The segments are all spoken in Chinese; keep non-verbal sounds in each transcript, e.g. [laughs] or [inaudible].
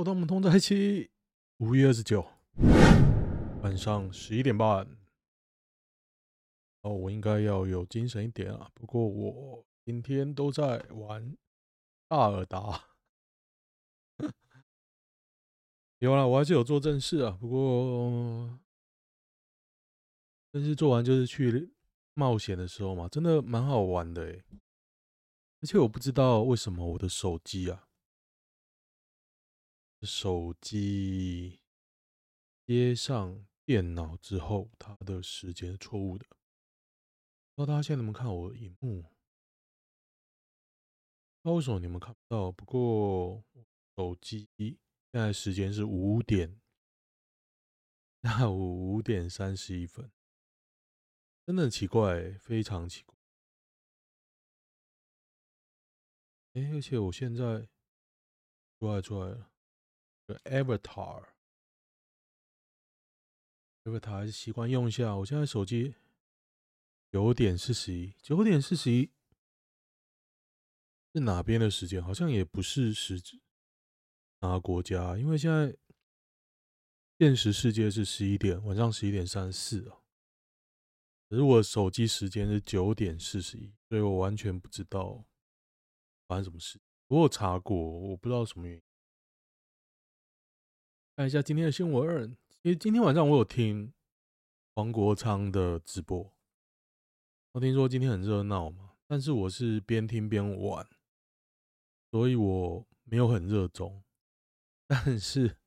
我当我们同在一起。五月二十九晚上十一点半。哦，我应该要有精神一点啊。不过我今天都在玩大尔达。[laughs] 有啦，我还是有做正事啊。不过正事做完就是去冒险的时候嘛，真的蛮好玩的。而且我不知道为什么我的手机啊。手机接上电脑之后，它的时间是错误的。不知道大家现在能不能看我的荧幕？高手你们看不到？不过手机现在时间是五点，下午五点三十一分，真的很奇怪，非常奇怪。哎，而且我现在出来出来了。Avatar，Avatar 还是习惯用一下。我现在手机九点四十一，九点四十一是哪边的时间？好像也不是实质哪个国家，因为现在现实世界是十一点，晚上十一点三十四啊。可是我手机时间是九点四十一，所以我完全不知道发生什么事。我有查过，我不知道什么原因。看一下今天的新闻。其实今天晚上我有听黄国昌的直播，我听说今天很热闹嘛，但是我是边听边玩，所以我没有很热衷。但是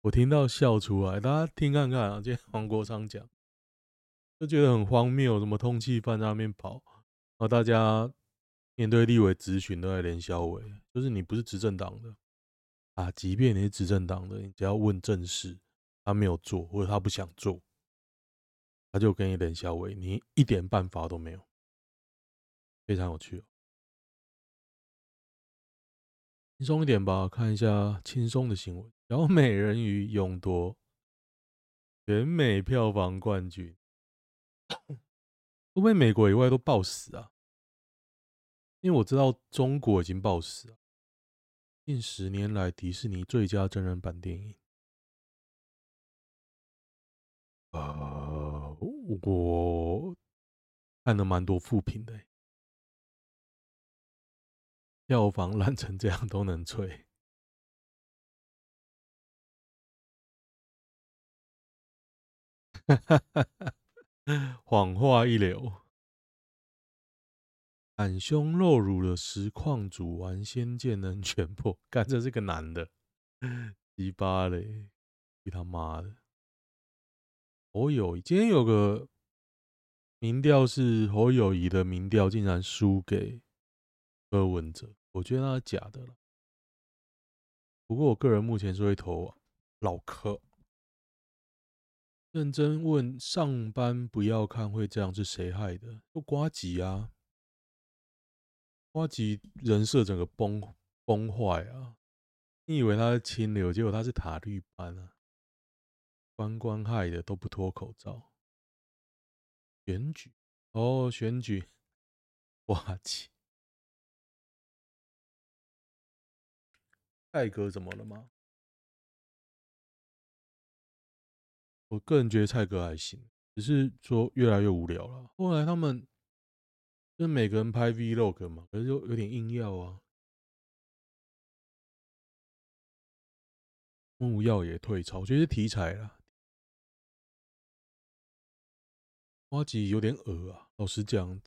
我听到笑出来，大家听看看啊，今天黄国昌讲，就觉得很荒谬，什么通缉犯在那边跑，然后大家面对立委质询都在连销委，就是你不是执政党的。啊，即便你是执政党的，你只要问正事，他没有做或者他不想做，他就跟你冷笑话，你一点办法都没有，非常有趣哦。轻松一点吧，看一下轻松的新闻。小美人鱼勇夺全美票房冠军，都被美国以外都爆死啊？因为我知道中国已经爆死了。近十年来迪士尼最佳真人版电影，呃，我看了蛮多负评的，票房烂成这样都能吹，哈哈哈哈，谎话一流。袒胸露乳的实况主玩仙剑能全破，干这是个男的，鸡巴嘞，你他妈的！侯友宜今天有个民调是侯友宜的民调竟然输给柯文哲，我觉得那是假的了。不过我个人目前是会投老柯。认真问上班不要看会这样是谁害的？就呱吉啊。呱吉人设整个崩崩坏啊！你以为他是清流，结果他是塔绿班啊！关关害的都不脱口罩。选举哦，选举，花吉，蔡哥怎么了吗？我个人觉得蔡哥还行，只是说越来越无聊了。后来他们。就每个人拍 Vlog 嘛，可是就有点硬要啊。木曜也退潮，我觉得是题材啦。呱吉有点恶啊，老实讲，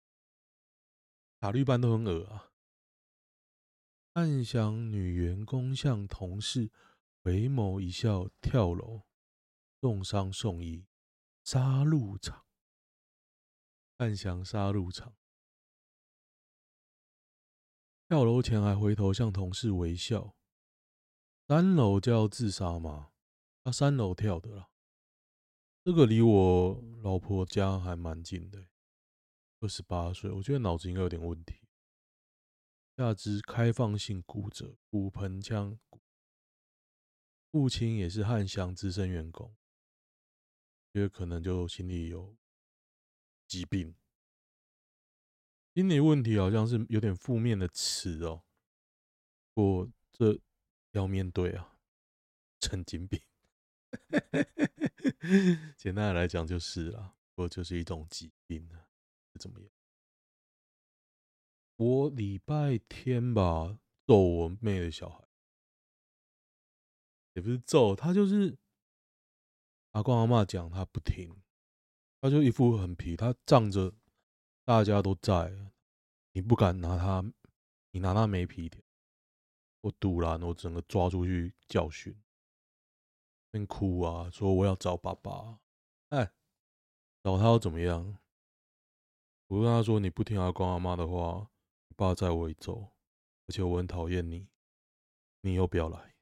[tsk] 法律班都很恶啊。暗想女员工向同事回眸一笑，跳楼，重伤送医，杀戮场。暗箱杀戮场，跳楼前还回头向同事微笑。三楼就要自杀吗？他三楼跳的啦。这个离我老婆家还蛮近的，二十八岁，我觉得脑子应该有点问题。下肢开放性骨折，骨盆腔骨。父亲也是汉翔资深员工，觉得可能就心里有。疾病，心理问题好像是有点负面的词哦。我这要面对啊，神经病。[laughs] 简单的来讲就是啦，我就是一种疾病啊，怎么样？我礼拜天吧揍我妹的小孩，也不是揍他，就是阿公阿嬷讲他不听，他就一副很皮，他仗着大家都在，你不敢拿他，你拿他没皮的，我赌烂，我整个抓出去教训。边哭啊，说我要找爸爸。哎，找他又怎么样？我跟他说，你不听阿公阿妈的话，你爸载我一走，而且我很讨厌你，你又不要来，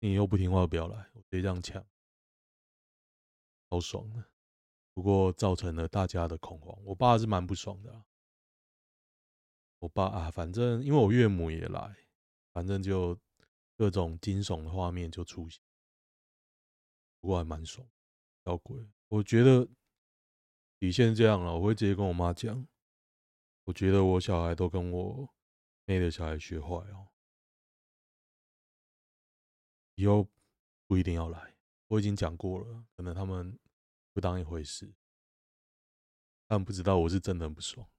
你又不听话，不要来，我直接这样抢，好爽的。不过造成了大家的恐慌，我爸是蛮不爽的啊。我爸啊，反正因为我岳母也来，反正就。各种惊悚的画面就出现，不过还蛮爽，小鬼。我觉得底线这样了，我会直接跟我妈讲，我觉得我小孩都跟我妹的小孩学坏哦，以后不一定要来。我已经讲过了，可能他们不当一回事，他们不知道我是真的很不爽。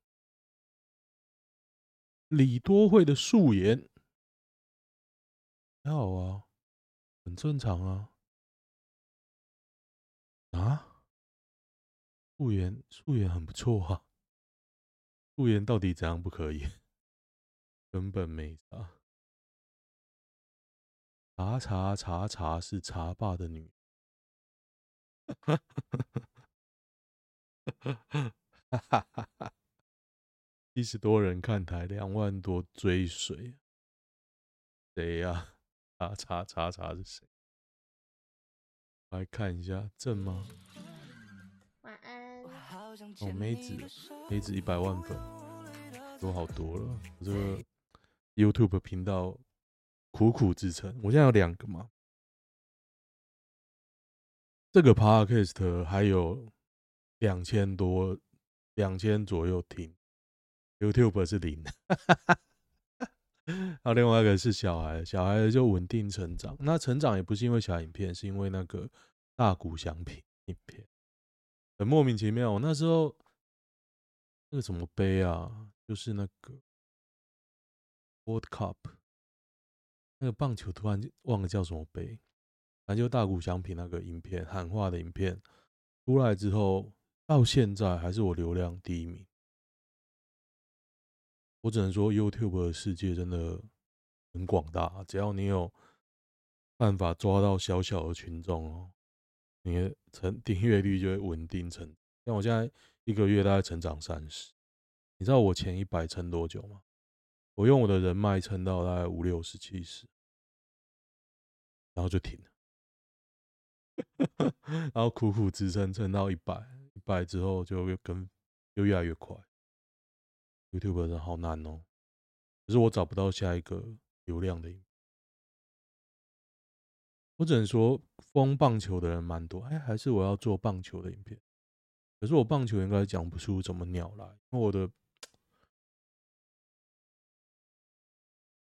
李多惠的素颜。还好啊，很正常啊。啊，素颜素颜很不错啊。素颜到底怎样不可以？[laughs] 根本没啥。茶茶茶茶是茶爸的女。哈哈哈哈哈！七十多人看台，两万多追随。谁呀？查查查查是谁？来看一下，正吗？晚安。哦，妹子，妹子一百万粉，多好多了。我这个 YouTube 频道苦苦支撑，我现在有两个嘛。这个 Podcast 还有两千多，两千左右听，YouTube 是零。[laughs] 还有另外一个是小孩，小孩就稳定成长。那成长也不是因为小影片，是因为那个大谷翔平影片，很莫名其妙。我那时候那个什么杯啊，就是那个 World Cup，那个棒球突然忘了叫什么杯，反正就大谷翔平那个影片喊话的影片出来之后，到现在还是我流量第一名。我只能说，YouTube 的世界真的很广大。只要你有办法抓到小小的群众哦，你的成订阅率就会稳定成。像我现在一个月大概成长三十，你知道我前一百撑多久吗？我用我的人脉撑到大概五六十、七十，然后就停了，然后苦苦支撑撑到一百，一百之后就越跟就越来越快。YouTube 的人好难哦，可是我找不到下一个流量的。我只能说，疯棒球的人蛮多。哎，还是我要做棒球的影片。可是我棒球应该讲不出什么鸟来，因为我的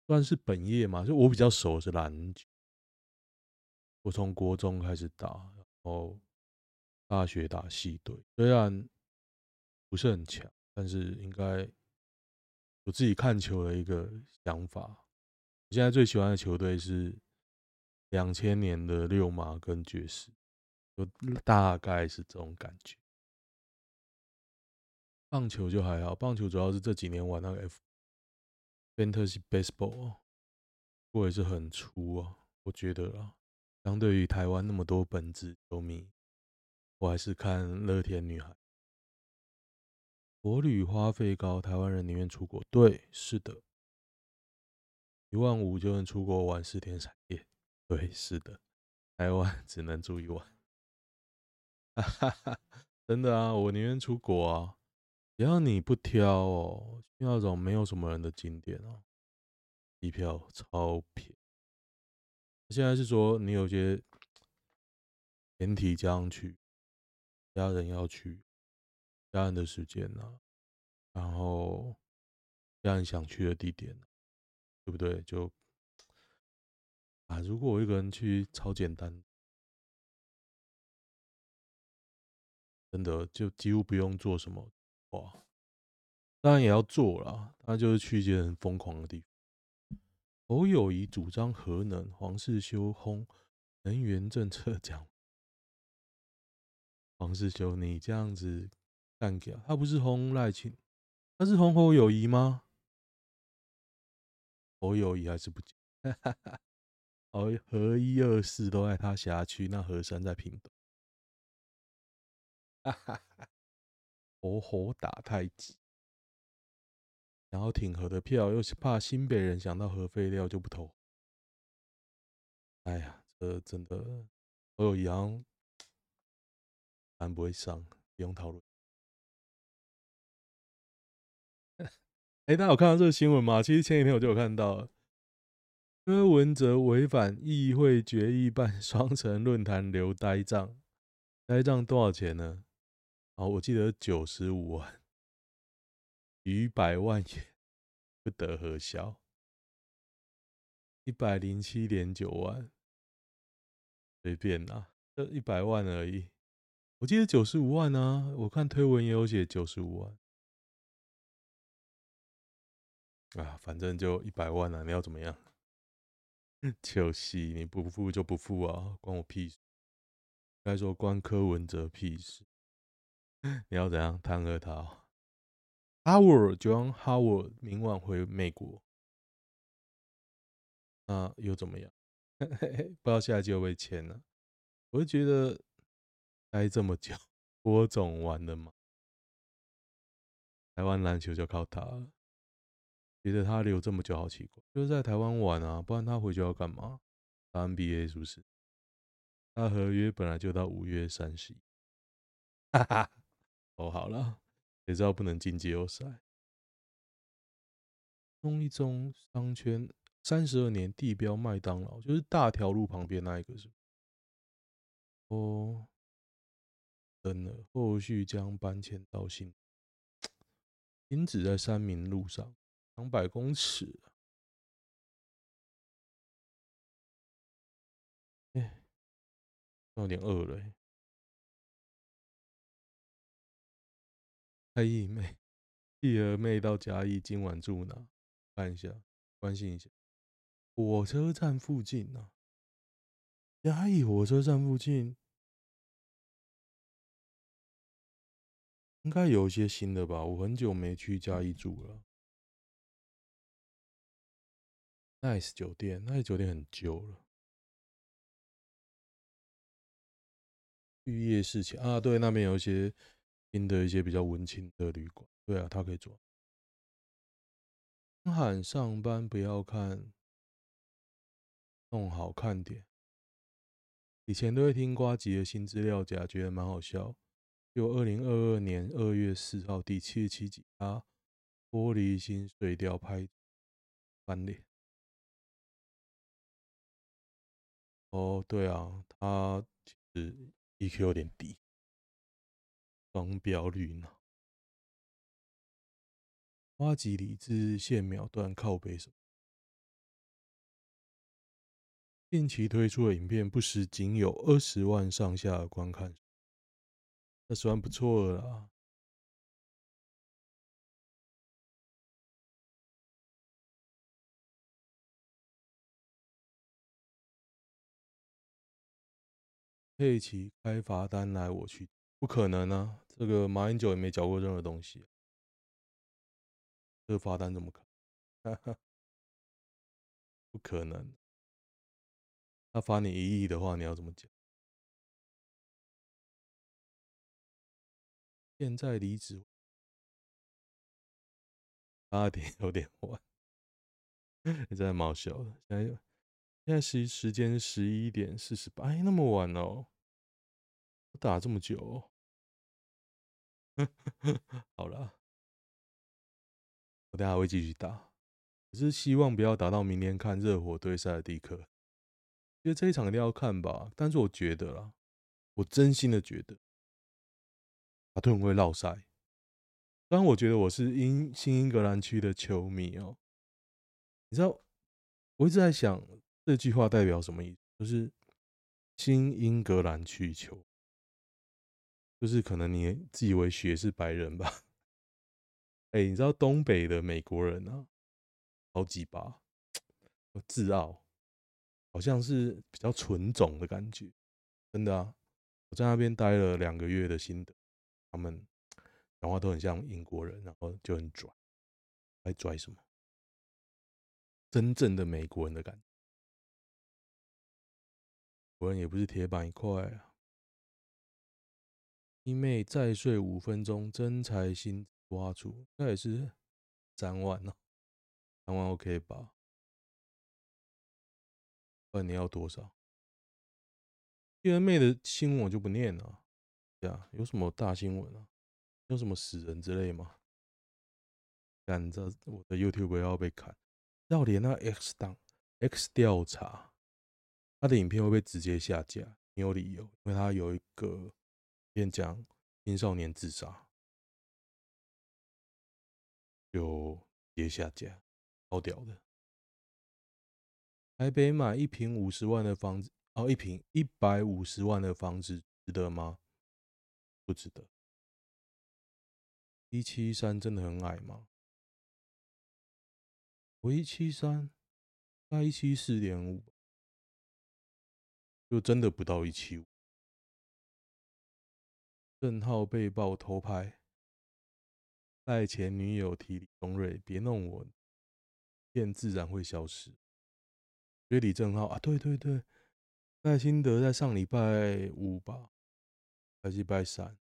算是本业嘛，就我比较熟是篮球。我从国中开始打，然后大学打系队，虽然不是很强，但是应该。我自己看球的一个想法，我现在最喜欢的球队是两千年的六马跟爵士，就大概是这种感觉。棒球就还好，棒球主要是这几年玩那个 F Fantasy Baseball，我也是很粗啊，我觉得啊，相对于台湾那么多本子球迷，我还是看乐天女孩。国旅花费高，台湾人宁愿出国。对，是的，一万五就能出国玩四天三夜。对，是的，台湾 [laughs] 只能住一晚。哈，真的啊，我宁愿出国啊，只要你不挑哦，去那种没有什么人的景点哦，机票超便宜。现在是说你有些前提这样去，家人要去。家人的时间呢、啊？然后家人想去的地点，对不对？就啊，如果我一个人去，超简单，真的就几乎不用做什么哇。当然也要做啦，那就是去一些很疯狂的地方。侯友宜主张核能，黄世修轰能源政策讲。黄世修，你这样子干掉他不是轰赖清，他是轰侯友宜吗？侯友宜还是不讲，哦，核一二四都在他辖区，那核三在屏东，哈哈哈，活活打太极。然后挺核的票，又是怕新北人想到核废料就不投。哎呀，这真的侯友宜好像不会上，不用讨论。[laughs] 哎，大家有看到这个新闻吗？其实前几天我就有看到，柯文哲违反议会决议办 [laughs] 双城论坛留呆账，呆账多少钱呢？哦，我记得九十五万。逾百万也不得核销，一百零七点九万，随便啦，这一百万而已。我记得九十五万啊，我看推文也有写九十五万。啊，反正就一百万啊，你要怎么样？[laughs] 就是你不付就不付啊，关我屁事。该说关柯文哲屁事。[laughs] 你要怎样弹劾他？Howard 就让 Howard 明晚回美国，那又怎么样？[laughs] 不知道下一季会不会签呢？我就觉得待这么久，播种完了嘛，台湾篮球就靠他了。觉得他留这么久好奇怪，就是在台湾玩啊，不然他回去要干嘛？打 NBA 是不是？他合约本来就到五月三十一。哈哈，哦，好了。谁知道不能进季后赛？中一中商圈三十二年地标麦当劳，就是大条路旁边那一个是？哦，等了，后续将搬迁到新，停止在三民路上两百公尺。哎，有点饿了。太义妹，义儿妹到嘉义，今晚住哪？看一下，关心一下。火车站附近呢、嘉义火车站附近应该有一些新的吧？我很久没去嘉义住了。Nice 酒店，Nice 酒店很旧了。玉叶市场啊，对，那边有一些。新的一些比较文青的旅馆，对啊，他可以做。喊上班不要看，弄好看点。以前都会听瓜吉的新资料夹，觉得蛮好笑。就二零二二年二月四号第七十七集，他玻璃心碎掉拍翻脸。哦，对啊，他其实 EQ 有点低。双标绿脑，呱吉理智线秒断靠北手。近期推出的影片不时仅有二十万上下的观看，那算不错了啦。佩奇开罚单来，我去，不可能啊！这个马英九也没缴过任何东西，这个罚单怎么可？[laughs] 不可能！他罚你一亿的话，你要怎么讲？现在离职，八点有点晚，你 [laughs] 真的蛮好笑。现在现在时时间十一点四十八，哎，那么晚哦，打这么久。[laughs] 好了，我等下会继续打，只是希望不要打到明天看热火对塞尔蒂克。因为这一场一定要看吧，但是我觉得啦，我真心的觉得，阿顿会落赛。当然我觉得我是英新英格兰区的球迷哦，你知道，我一直在想，这句话代表什么意思？就是新英格兰去球，就是可能你自以为血是白人吧？哎、你知道东北的美国人啊，好几把，自傲，好像是比较纯种的感觉，真的啊！我在那边待了两个月的心得，他们讲话都很像英国人，然后就很拽，还拽什么？真正的美国人的感觉。果然也不是铁板一块啊！一妹再睡五分钟，真才心挖出，那也是三万呢、三万 OK 吧？问你要多少？第二妹的新闻我就不念了，呀，有什么大新闻啊？有什么死人之类吗？赶着我的 YouTube 要被砍，要连那 X 档 X 调查。他的影片会被直接下架，没有理由，因为他有一个便讲青少年自杀，就跌下架，超屌的。台北买一坪五十万的房子，哦，一坪一百五十万的房子值得吗？不值得。一七三真的很矮吗？我一七三，他一七四点五。就真的不到一七五。郑浩被曝偷拍，赖前女友提李宗瑞，别弄我，便自然会消失。所以李正浩啊，对对对，赖清德在上礼拜五吧，还是礼拜三，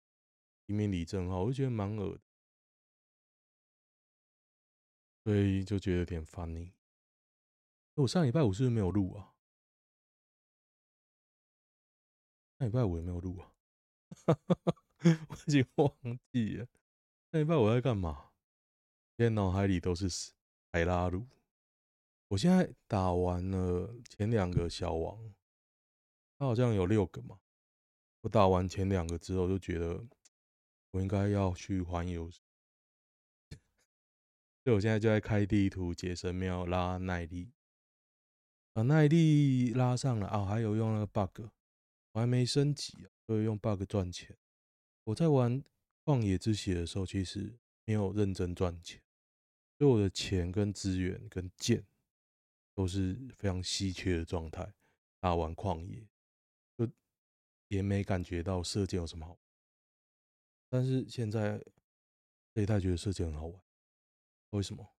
提名李正浩，我就觉得蛮恶的，所以就觉得有点 funny。我上礼拜五是不是没有录啊？那礼拜五有没有录啊？[laughs] 我已经忘记了。那礼拜我在干嘛？现在脑海里都是海拉鲁。我现在打完了前两个小王，他好像有六个嘛。我打完前两个之后，就觉得我应该要去环游。所以我现在就在开地图解神庙拉耐力，把耐力拉上了啊！还有用那个 bug。我还没升级啊，所以用 bug 赚钱。我在玩旷野之息的时候，其实没有认真赚钱，所以我的钱跟资源跟剑都是非常稀缺的状态。打完旷野，就也没感觉到射箭有什么好。但是现在这一代觉得射箭很好玩，为什么？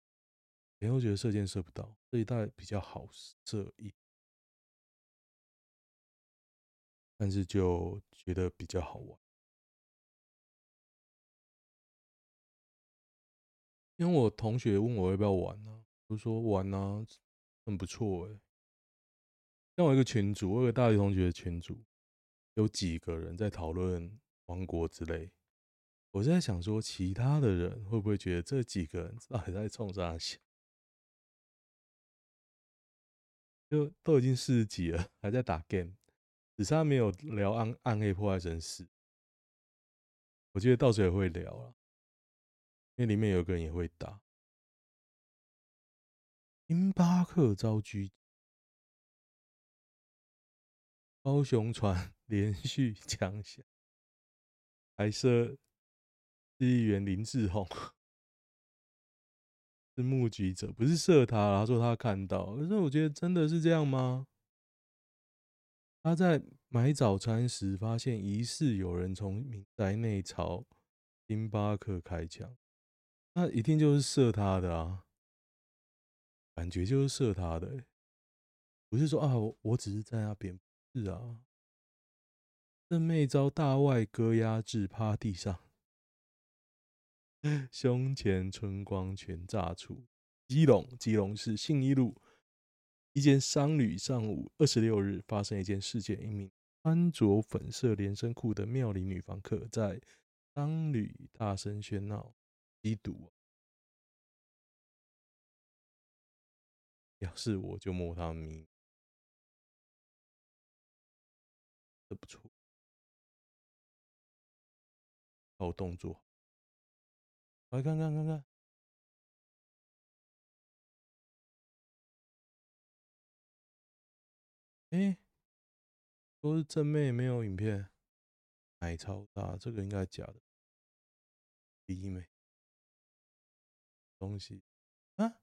以前觉得射箭射不到，这一代比较好射一。但是就觉得比较好玩，因为我同学问我要不要玩呢，我说玩啊，很不错哎。像我一个群主，我有个大学同学的群主，有几个人在讨论王国之类。我在想说，其他的人会不会觉得这几个人到底在冲啥想？就都已经四十几了，还在打 game。只是他没有聊暗暗黑破坏神四，我觉得到时候也会聊了，因为里面有个人也会打。星巴克遭狙，高雄传 [laughs] 连续枪响，还射议员林志宏是目击者，不是射他，他说他看到，可是我觉得真的是这样吗？他在买早餐时发现疑似有人从民宅内朝星巴克开枪，那一定就是射他的啊，感觉就是射他的、欸，不是说啊，我我只是在那边，是啊，正妹遭大外哥压制趴地上，[laughs] 胸前春光全炸出，基隆基隆市信义路。一间商旅上午二十六日发生一件事件，一名穿着粉色连身裤的妙龄女房客在商旅大声喧闹吸毒。要是我就摸他咪，这不错，好动作，来看看看看。哎，都是正妹，没有影片，奶超大，这个应该假的。第一妹，东西啊，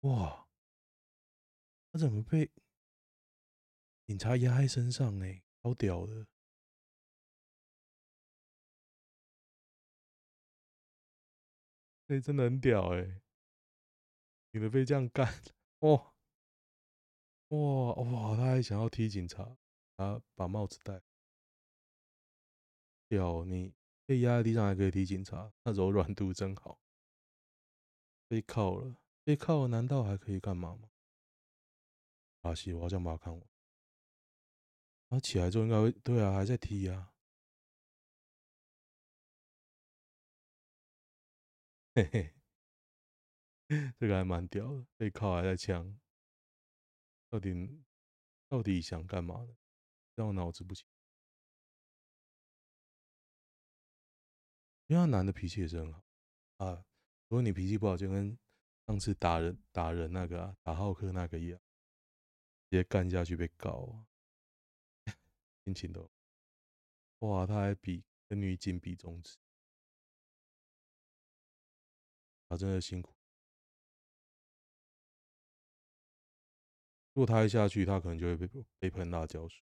哇，他怎么被警察压在身上呢？好屌的！哎，真的很屌哎！你的被这样干，哇哇哇！他还想要踢警察，他把帽子戴。屌你！被压在地上还可以踢警察，那柔软度真好。被铐了，被铐了，难道还可以干嘛吗？巴西，我好想把他看完。他起来之后应该会，对啊，还在踢啊。嘿嘿，这个还蛮屌的，被铐还在枪，到底到底想干嘛呢？让我脑子不清。因为他男的脾气也是很好啊，如果你脾气不好，就跟上次打人打人那个啊，打浩克那个一样，直接干下去被告啊，[laughs] 心情都哇，他还比跟女警比中指，他真的辛苦。如果他一下去，他可能就会被被喷辣椒水。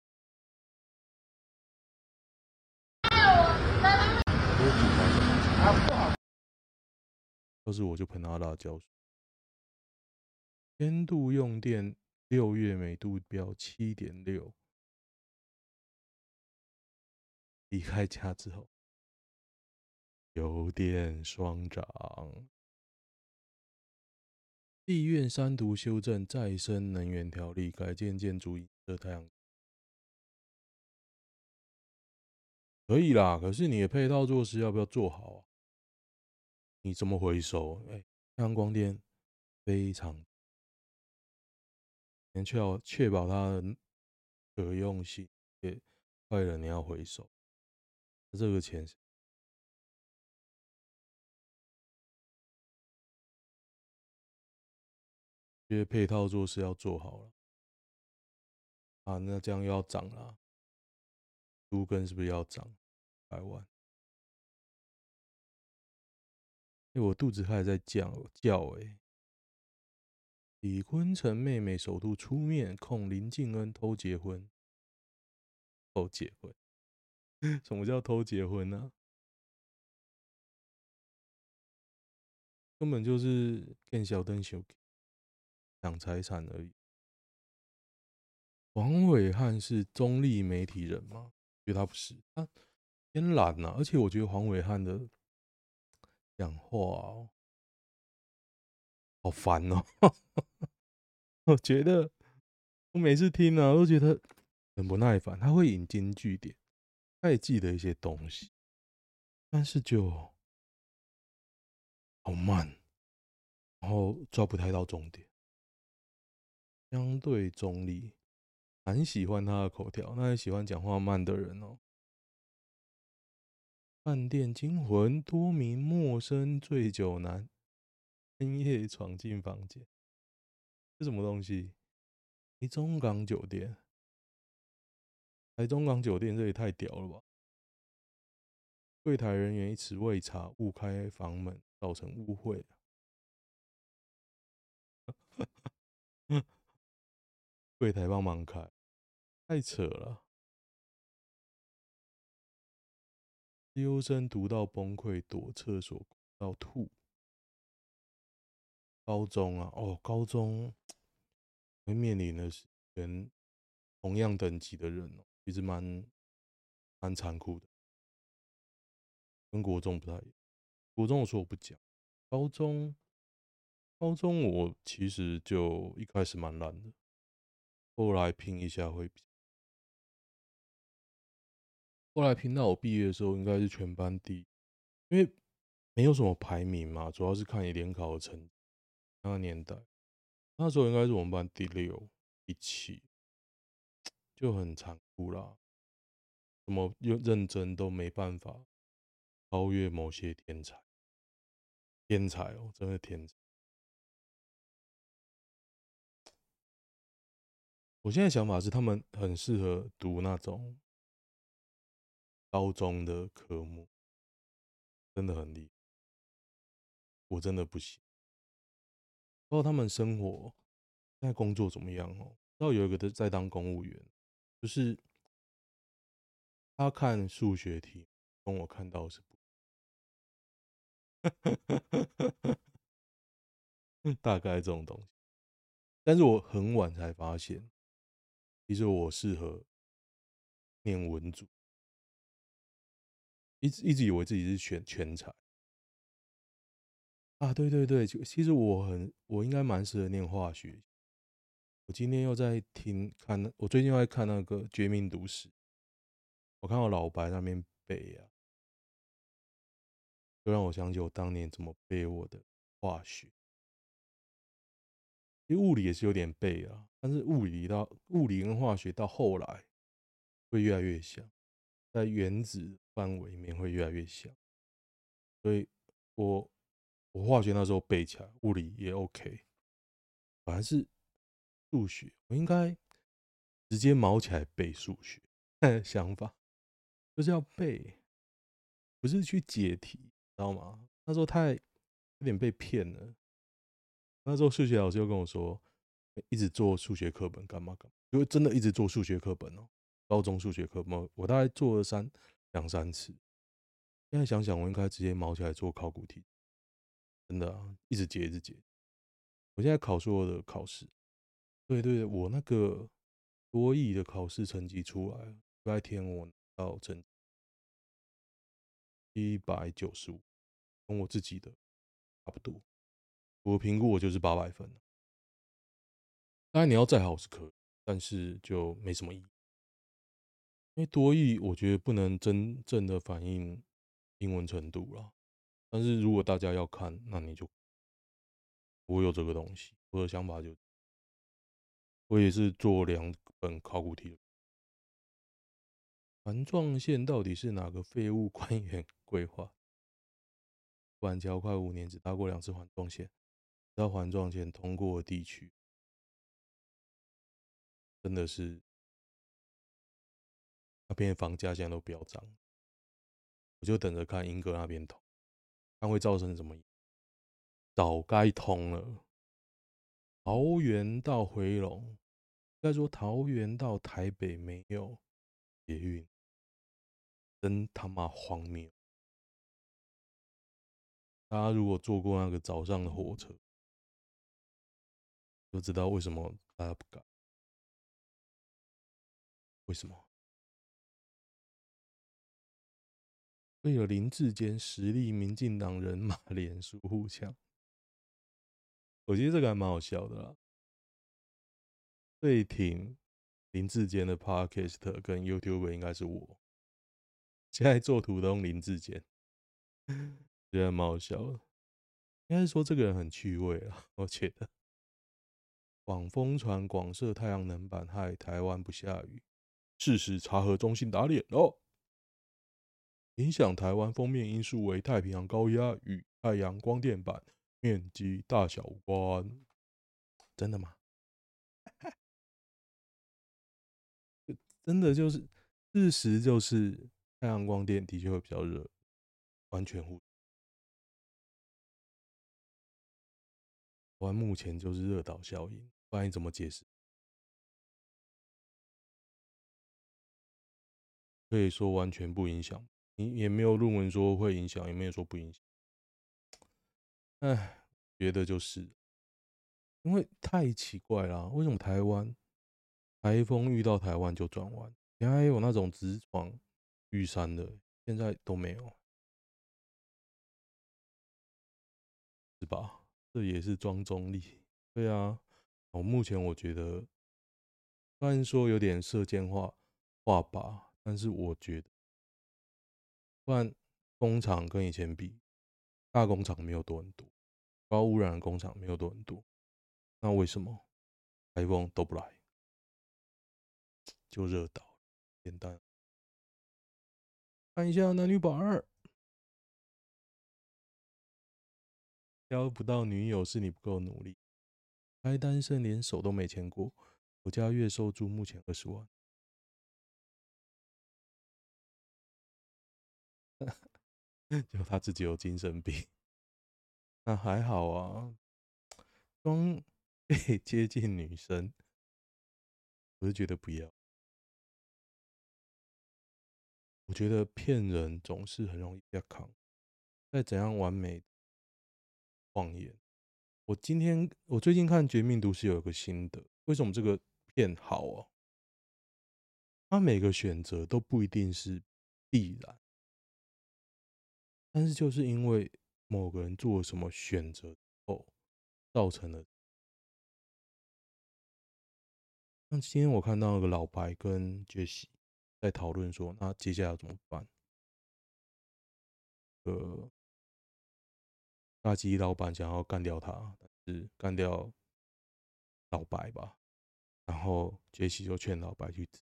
要是我就喷他辣椒水。千度用电，六月每度标七点六。离开家之后，油电双涨。地院三读修正再生能源条例，改建建筑引射太阳。可以啦，可是你的配套措施要不要做好啊？你怎么回收？哎、欸，太阳光电非常，你确保确保它的可用性，也坏了你要回收，这个钱，因为配套措施要做好了啊，那这样又要涨了，都更是不是要涨？百万！哎，我肚子还在叫叫哎！李坤城妹妹首度出面控林敬恩偷结婚，偷结婚？[laughs] 什么叫偷结婚呢、啊？根本就是更小灯小抢财产而已。黄伟汉是中立媒体人吗？觉得他不是他。偏懒呐，而且我觉得黄伟汉的讲话哦，好烦哦。[laughs] 我觉得我每次听啊，都觉得很不耐烦。他会引经据典，他也记得一些东西，但是就好慢，然后抓不太到重点。相对中立，很喜欢他的口条，那也喜欢讲话慢的人哦。饭店惊魂，多名陌生醉酒男深夜闯进房间，这什么东西？台中港酒店，台中港酒店这也太屌了吧！柜台人员一时未察，误开房门，造成误会。[laughs] 柜台帮忙开，太扯了。优生读到崩溃，躲厕所到吐。高中啊，哦，高中会面临的是跟同样等级的人哦，其实蛮蛮残酷的，跟国中不太一样。国中我说我不讲，高中高中我其实就一开始蛮烂的，后来拼一下会比。后来拼到我毕业的时候，应该是全班第一，因为没有什么排名嘛，主要是看你联考的成绩。那个年代，那时候应该是我们班第六、第七，就很残酷啦。怎么又认真都没办法超越某些天才，天才哦，真的天才。我现在想法是，他们很适合读那种高中的科目，真的很厉。我真的不行。不知道他们生活现在工作怎么样哦？知道有一个在在当公务员，就是他看数学题，跟我看到是不，[laughs] 大概这种东西。但是我很晚才发现，其实我适合念文组，一直一直以为自己是全全才啊！对对对，其实我很，我应该蛮适合念化学。我今天又在听看，我最近又在看那个《绝命毒师》，我看到老白那边背啊，就让我想起我当年怎么背我的化学。其实物理也是有点背啊，但是物理到物理跟化学到后来会越来越像，在原子范围里面会越来越小，所以我我化学那时候背起来，物理也 OK，反而是数学，我应该直接毛起来背数学。[laughs] 想法就是要背，不是去解题，知道吗？那时候太有点被骗了。那时候数学老师又跟我说，一直做数学课本干嘛干嘛，因为真的一直做数学课本哦。高中数学课本，我大概做了三两三次。现在想想，我应该直接毛起来做考古题，真的啊，一直解一直解。我现在考所有的考试，对对对，我那个多益的考试成绩出来了，礼拜天我拿到成绩一百九十五，跟我自己的差不多。我评估我就是八百分，当然你要再好是可以，但是就没什么意义。因为多益我觉得不能真正的反映英文程度了。但是如果大家要看，那你就我有这个东西，我的想法就我也是做两本考古题。环状线到底是哪个废物官员 [laughs] 规划？板桥快五年只搭过两次环状线。到环状线通过的地区，真的是那边房价现在都飙涨，我就等着看英哥那边通，看会造成什么？早该通了。桃园到回龙，应该说桃园到台北没有捷运，真他妈荒谬！大家如果坐过那个早上的火车，都知道为什么大家不敢？为什么？为了林志坚实力，民进党人马 [laughs] 连署互呛。我觉得这个还蛮好笑的啦。最挺林志坚的 Podcast 跟 YouTube 应该是我。现在做图都用林志坚，觉得蛮好笑的。应该是说这个人很趣味啊，我觉得。广风传广设太阳能板害台湾不下雨，事实查核中心打脸哦。影响台湾封面因素为太平洋高压与太阳光电板面积大小无关，真的吗？真的就是事实，就是太阳光电的确会比较热，完全无。台湾目前就是热岛效应。不然你怎么解释？可以说完全不影响，你也没有论文说会影响，也没有说不影响。哎，觉得就是，因为太奇怪了，为什么台湾台风遇到台湾就转弯？原来有那种直闯玉山的，现在都没有，是吧？这也是装中立，对啊。我目前我觉得，虽然说有点射箭化画吧，但是我觉得，不然工厂跟以前比，大工厂没有多很多，高污染的工厂没有多很多，那为什么台风都不来？就热岛，简单。看一下男女榜二，交不到女友是你不够努力。还单身，连手都没牵过，我家月收入目前二十万，[laughs] 就他自己有精神病，那还好啊，装被 [laughs] 接近女生，我是觉得不要。我觉得骗人总是很容易被扛，再怎样完美谎言。我今天我最近看《绝命毒师》有一个心得，为什么这个骗好哦？他每个选择都不一定是必然，但是就是因为某个人做了什么选择后，造成了。那今天我看到那个老白跟杰西。在讨论说，那接下来要怎么办？呃，垃圾老板想要干掉他，但是干掉老白吧。然后杰西就劝老白去自。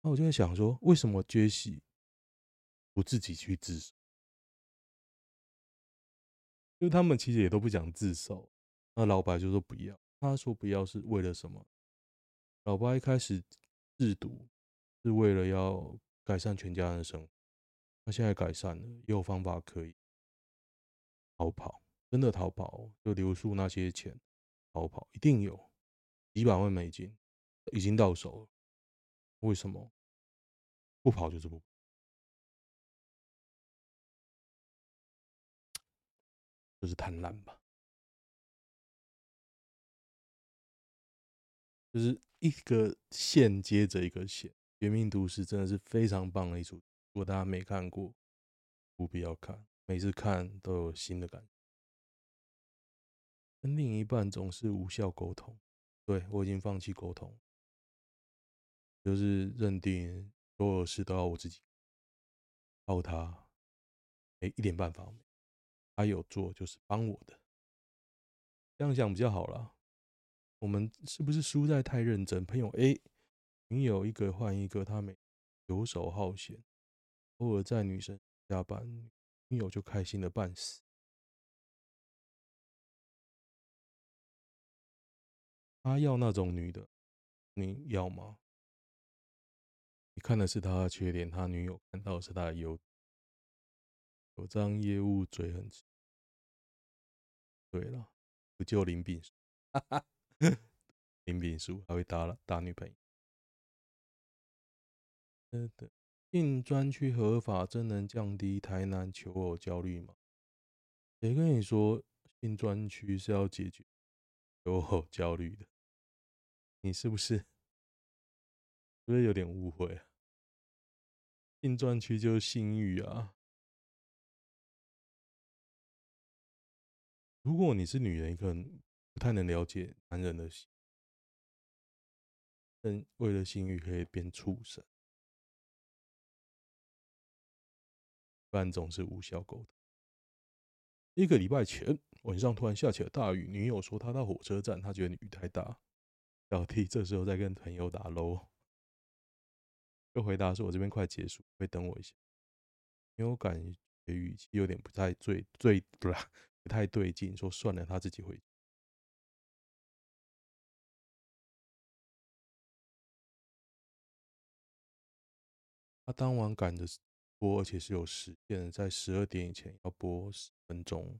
那我就在想说，为什么杰西不自己去自首？因为他们其实也都不想自首。那老白就说不要，他说不要是为了什么？老白一开始制毒。是为了要改善全家人的生活，他现在改善了，也有方法可以逃跑，真的逃跑，就留宿那些钱逃跑，一定有几百万美金已经到手了。为什么不跑就是不就是贪婪吧，就是一个线接着一个线。《绝命毒师》真的是非常棒的一出，如果大家没看过，务必要看。每次看都有新的感觉。跟另一半总是无效沟通，对，我已经放弃沟通，就是认定所有事都要我自己靠他，没一点办法没。他有做就是帮我的，这样想比较好啦。我们是不是输在太认真？朋友 A。女友一个换一个，他们游手好闲，偶尔在女生下班，女友就开心的半死。他要那种女的，你要吗？你看的是他的缺点，他女友看到是他的优。有张业务嘴很直。对了，不救林炳书，[laughs] 林炳书还会打了打女朋友。对，性专区合法真能降低台南求偶焦虑吗？谁跟你说性专区是要解决求偶焦虑的？你是不是是不是有点误会啊？性专区就是性欲啊！如果你是女人，可能不太能了解男人的心，但为了性欲可以变畜生。不然总是无效沟通。一个礼拜前晚上突然下起了大雨，女友说她到火车站，她觉得雨太大。小弟这时候在跟朋友打喽，就回答说：“我这边快结束，会等我一下。”女友感觉语气有点不太对，对不啦，太对劲，说算了，他自己回。他当晚赶着。播，而且是有时间，在十二点以前要播十分钟，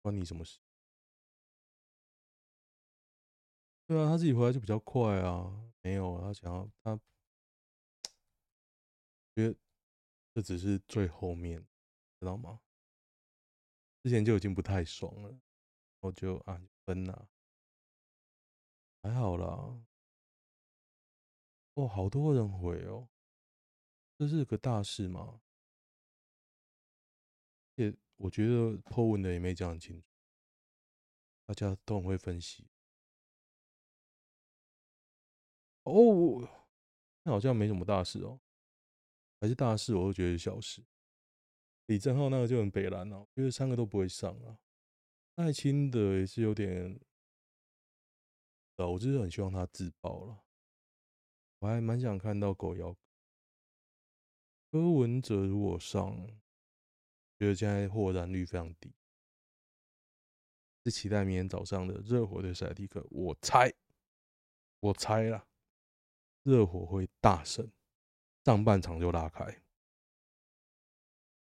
关你什么事？对啊，他自己回来就比较快啊。没有，他想要他，[tsk] 觉得这只是最后面，知道吗？之前就已经不太爽了，我就啊分了，还好啦。哦，好多人回哦，这是个大事吗？也我觉得破文的也没讲清楚，大家都很会分析。哦，那好像没什么大事哦，还是大事，我都觉得是小事。李正浩那个就很北蓝哦，因为三个都不会上啊。赖清德也是有点，我就是很希望他自爆了。我还蛮想看到狗咬柯文哲，如果上，觉得现在获燃率非常低，是期待明天早上的热火对塞尔提克。我猜，我猜啦，热火会大胜，上半场就拉开，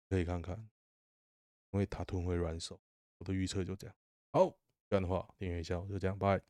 可以看看，因为塔图会软手，我的预测就这样。好，这样的话订阅一下，就这样，拜。